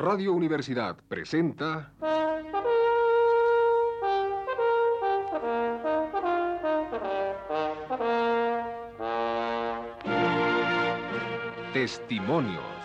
Radio Universidad presenta... Testimonios.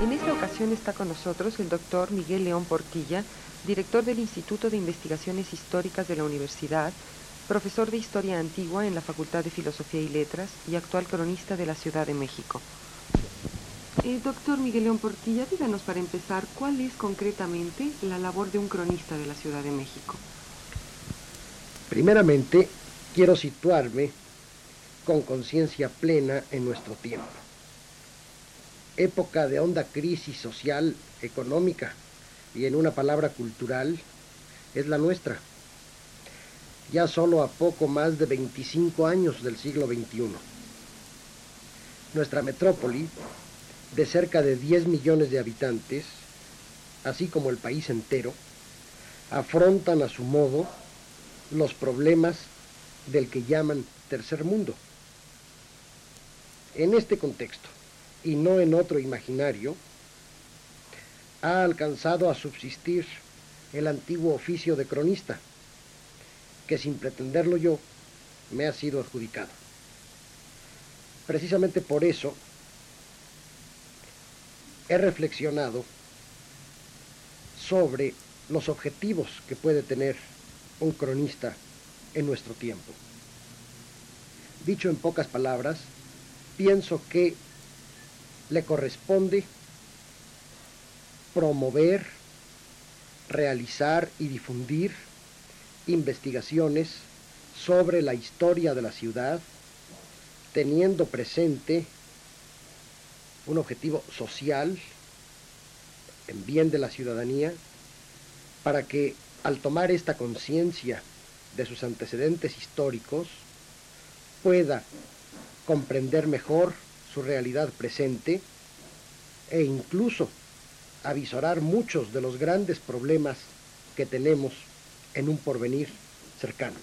En esta ocasión está con nosotros el doctor Miguel León Portilla, director del Instituto de Investigaciones Históricas de la Universidad, profesor de Historia Antigua en la Facultad de Filosofía y Letras y actual cronista de la Ciudad de México. Eh, doctor Miguel León Portilla, díganos para empezar cuál es concretamente la labor de un cronista de la Ciudad de México. Primeramente, quiero situarme con conciencia plena en nuestro tiempo época de honda crisis social, económica y en una palabra cultural, es la nuestra. Ya solo a poco más de 25 años del siglo XXI. Nuestra metrópoli, de cerca de 10 millones de habitantes, así como el país entero, afrontan a su modo los problemas del que llaman tercer mundo. En este contexto, y no en otro imaginario, ha alcanzado a subsistir el antiguo oficio de cronista, que sin pretenderlo yo me ha sido adjudicado. Precisamente por eso he reflexionado sobre los objetivos que puede tener un cronista en nuestro tiempo. Dicho en pocas palabras, pienso que le corresponde promover, realizar y difundir investigaciones sobre la historia de la ciudad, teniendo presente un objetivo social en bien de la ciudadanía, para que al tomar esta conciencia de sus antecedentes históricos, pueda comprender mejor su realidad presente e incluso avisorar muchos de los grandes problemas que tenemos en un porvenir cercano.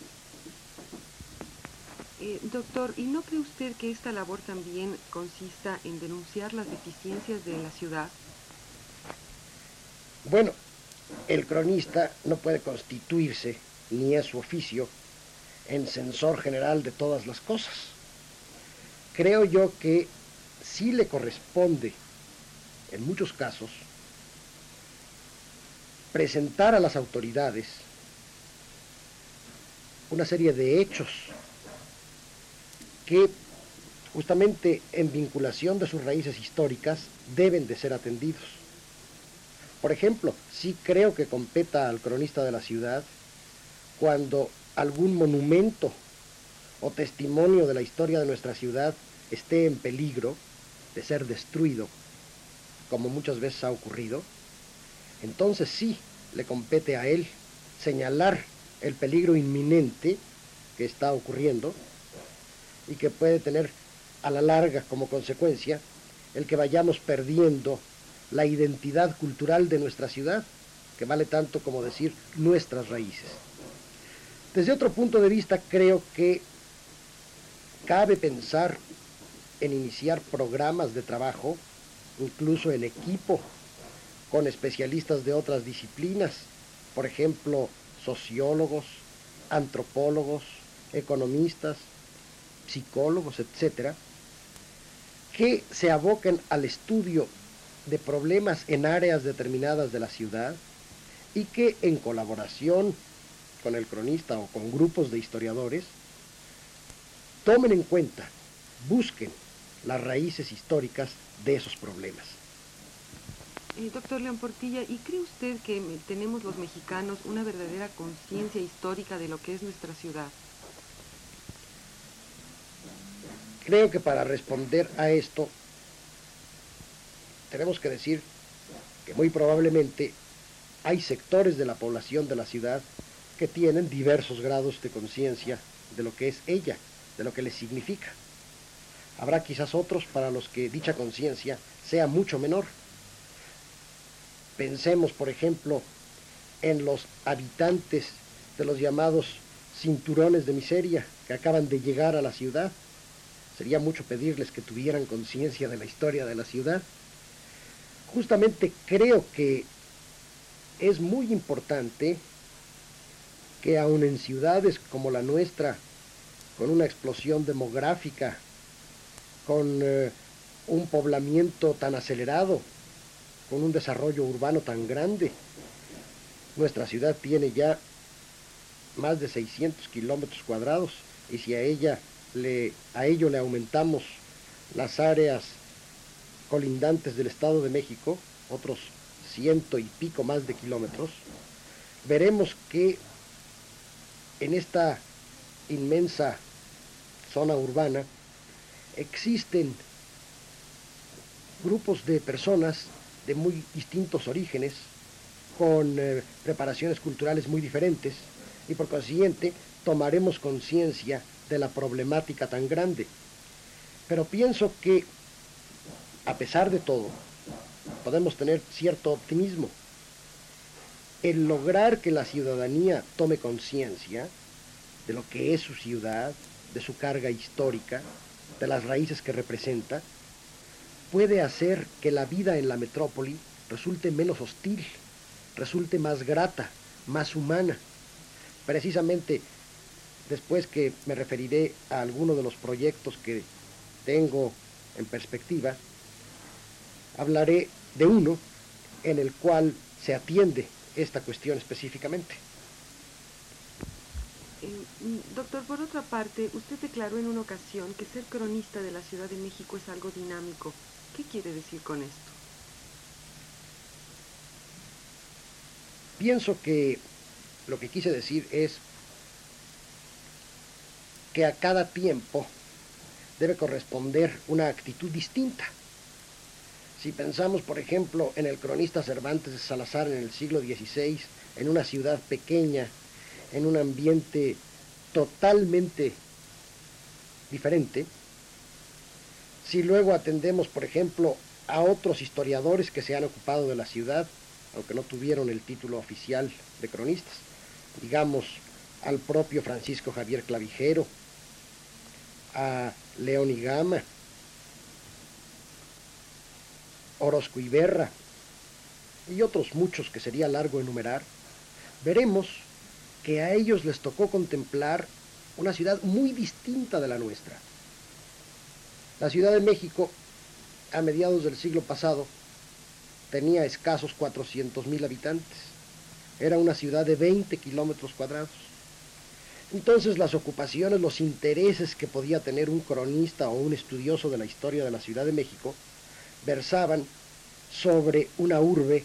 Eh, doctor, ¿y no cree usted que esta labor también consista en denunciar las deficiencias de la ciudad? Bueno, el cronista no puede constituirse, ni es su oficio, en censor general de todas las cosas. Creo yo que sí le corresponde, en muchos casos, presentar a las autoridades una serie de hechos que justamente en vinculación de sus raíces históricas deben de ser atendidos. Por ejemplo, sí creo que competa al cronista de la ciudad cuando algún monumento o testimonio de la historia de nuestra ciudad esté en peligro, de ser destruido, como muchas veces ha ocurrido, entonces sí le compete a él señalar el peligro inminente que está ocurriendo y que puede tener a la larga como consecuencia el que vayamos perdiendo la identidad cultural de nuestra ciudad, que vale tanto como decir nuestras raíces. Desde otro punto de vista, creo que cabe pensar en iniciar programas de trabajo, incluso en equipo, con especialistas de otras disciplinas, por ejemplo, sociólogos, antropólogos, economistas, psicólogos, etcétera, que se aboquen al estudio de problemas en áreas determinadas de la ciudad y que en colaboración con el cronista o con grupos de historiadores tomen en cuenta, busquen las raíces históricas de esos problemas. Eh, doctor León Portilla, ¿y cree usted que tenemos los mexicanos una verdadera conciencia histórica de lo que es nuestra ciudad? Creo que para responder a esto tenemos que decir que muy probablemente hay sectores de la población de la ciudad que tienen diversos grados de conciencia de lo que es ella, de lo que le significa. Habrá quizás otros para los que dicha conciencia sea mucho menor. Pensemos, por ejemplo, en los habitantes de los llamados cinturones de miseria que acaban de llegar a la ciudad. Sería mucho pedirles que tuvieran conciencia de la historia de la ciudad. Justamente creo que es muy importante que aun en ciudades como la nuestra, con una explosión demográfica, con eh, un poblamiento tan acelerado, con un desarrollo urbano tan grande, nuestra ciudad tiene ya más de 600 kilómetros cuadrados y si a, ella le, a ello le aumentamos las áreas colindantes del Estado de México, otros ciento y pico más de kilómetros, veremos que en esta inmensa zona urbana existen grupos de personas de muy distintos orígenes, con eh, preparaciones culturales muy diferentes, y por consiguiente tomaremos conciencia de la problemática tan grande. Pero pienso que, a pesar de todo, podemos tener cierto optimismo. El lograr que la ciudadanía tome conciencia de lo que es su ciudad, de su carga histórica, de las raíces que representa, puede hacer que la vida en la metrópoli resulte menos hostil, resulte más grata, más humana. Precisamente después que me referiré a algunos de los proyectos que tengo en perspectiva, hablaré de uno en el cual se atiende esta cuestión específicamente. Eh, mm, doctor, por otra parte, usted declaró en una ocasión que ser cronista de la Ciudad de México es algo dinámico. ¿Qué quiere decir con esto? Pienso que lo que quise decir es que a cada tiempo debe corresponder una actitud distinta. Si pensamos, por ejemplo, en el cronista Cervantes de Salazar en el siglo XVI, en una ciudad pequeña, en un ambiente totalmente diferente, si luego atendemos, por ejemplo, a otros historiadores que se han ocupado de la ciudad, aunque no tuvieron el título oficial de cronistas, digamos al propio Francisco Javier Clavijero, a León y Gama, Orozco Iberra y otros muchos que sería largo enumerar, veremos que a ellos les tocó contemplar una ciudad muy distinta de la nuestra. La Ciudad de México, a mediados del siglo pasado, tenía escasos 400.000 habitantes. Era una ciudad de 20 kilómetros cuadrados. Entonces las ocupaciones, los intereses que podía tener un cronista o un estudioso de la historia de la Ciudad de México versaban sobre una urbe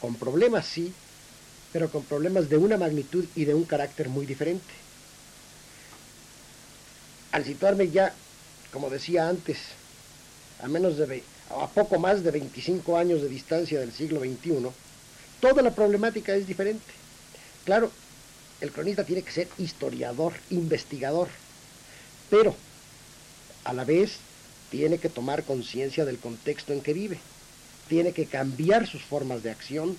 con problemas, sí, pero con problemas de una magnitud y de un carácter muy diferente. Al situarme ya, como decía antes, a menos de a poco más de 25 años de distancia del siglo XXI, toda la problemática es diferente. Claro, el cronista tiene que ser historiador, investigador, pero a la vez tiene que tomar conciencia del contexto en que vive, tiene que cambiar sus formas de acción,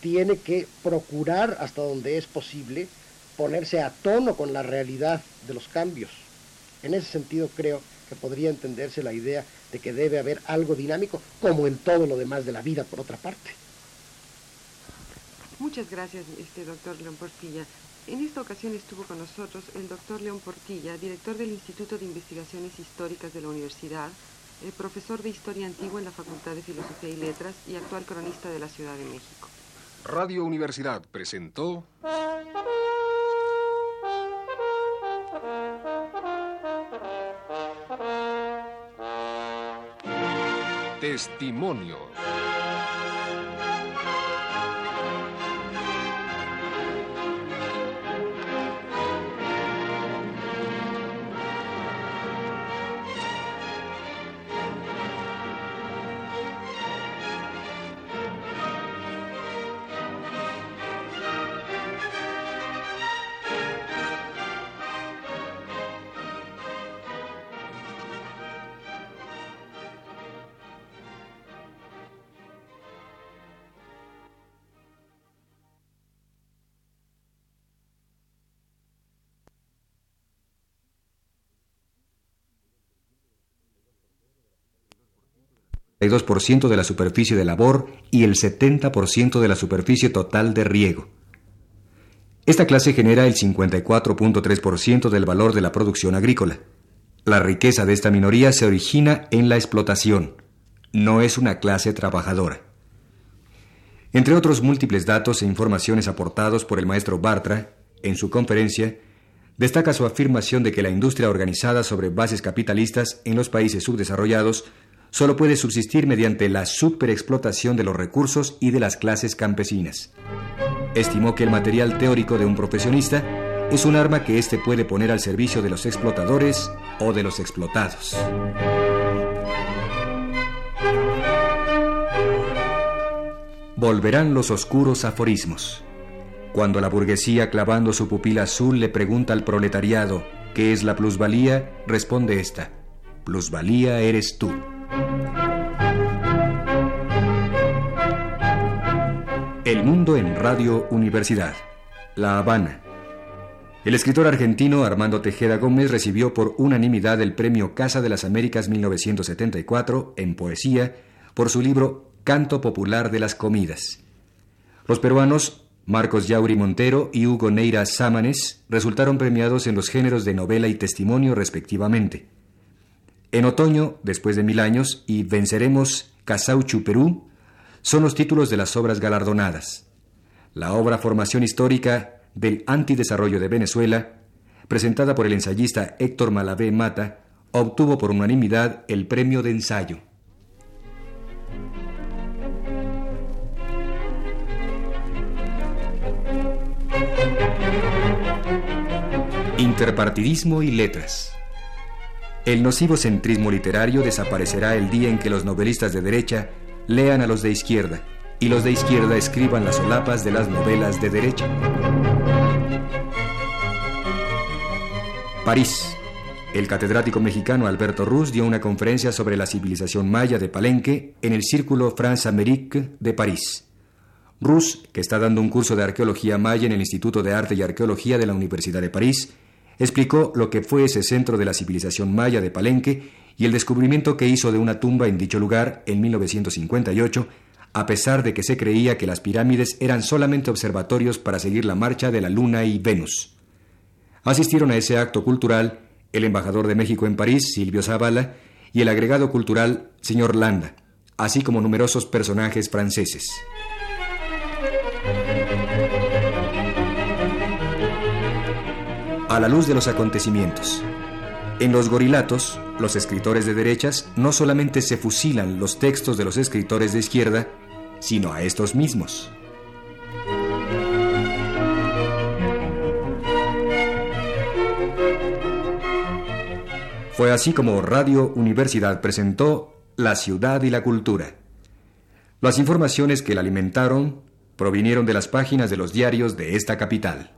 tiene que procurar hasta donde es posible ponerse a tono con la realidad de los cambios. En ese sentido creo que podría entenderse la idea de que debe haber algo dinámico, como en todo lo demás de la vida, por otra parte. Muchas gracias, este doctor León Portilla. En esta ocasión estuvo con nosotros el doctor León Portilla, director del Instituto de Investigaciones Históricas de la Universidad, el profesor de Historia Antigua en la Facultad de Filosofía y Letras y actual cronista de la Ciudad de México. Radio Universidad presentó... Testimonios. 62% de la superficie de labor y el 70% de la superficie total de riego. Esta clase genera el 54.3% del valor de la producción agrícola. La riqueza de esta minoría se origina en la explotación. No es una clase trabajadora. Entre otros múltiples datos e informaciones aportados por el maestro Bartra, en su conferencia, destaca su afirmación de que la industria organizada sobre bases capitalistas en los países subdesarrollados solo puede subsistir mediante la superexplotación de los recursos y de las clases campesinas. Estimó que el material teórico de un profesionista es un arma que éste puede poner al servicio de los explotadores o de los explotados. Volverán los oscuros aforismos. Cuando la burguesía clavando su pupila azul le pregunta al proletariado qué es la plusvalía, responde esta, plusvalía eres tú. El mundo en Radio Universidad. La Habana. El escritor argentino Armando Tejeda Gómez recibió por unanimidad el premio Casa de las Américas 1974 en poesía por su libro Canto Popular de las Comidas. Los peruanos Marcos Yauri Montero y Hugo Neira Sámanes resultaron premiados en los géneros de novela y testimonio respectivamente. En otoño, después de mil años, y Venceremos Casauchu Perú, son los títulos de las obras galardonadas. La obra Formación Histórica del Antidesarrollo de Venezuela, presentada por el ensayista Héctor Malavé Mata, obtuvo por unanimidad el premio de ensayo. Interpartidismo y letras. El nocivo centrismo literario desaparecerá el día en que los novelistas de derecha lean a los de izquierda y los de izquierda escriban las solapas de las novelas de derecha. París. El catedrático mexicano Alberto Ruz dio una conferencia sobre la civilización maya de Palenque en el Círculo France-Amérique de París. Ruz, que está dando un curso de arqueología maya en el Instituto de Arte y Arqueología de la Universidad de París, explicó lo que fue ese centro de la civilización maya de Palenque y el descubrimiento que hizo de una tumba en dicho lugar en 1958, a pesar de que se creía que las pirámides eran solamente observatorios para seguir la marcha de la Luna y Venus. Asistieron a ese acto cultural el embajador de México en París, Silvio Zavala, y el agregado cultural, señor Landa, así como numerosos personajes franceses. A la luz de los acontecimientos. En los gorilatos, los escritores de derechas no solamente se fusilan los textos de los escritores de izquierda, sino a estos mismos. Fue así como Radio Universidad presentó La ciudad y la cultura. Las informaciones que la alimentaron provinieron de las páginas de los diarios de esta capital.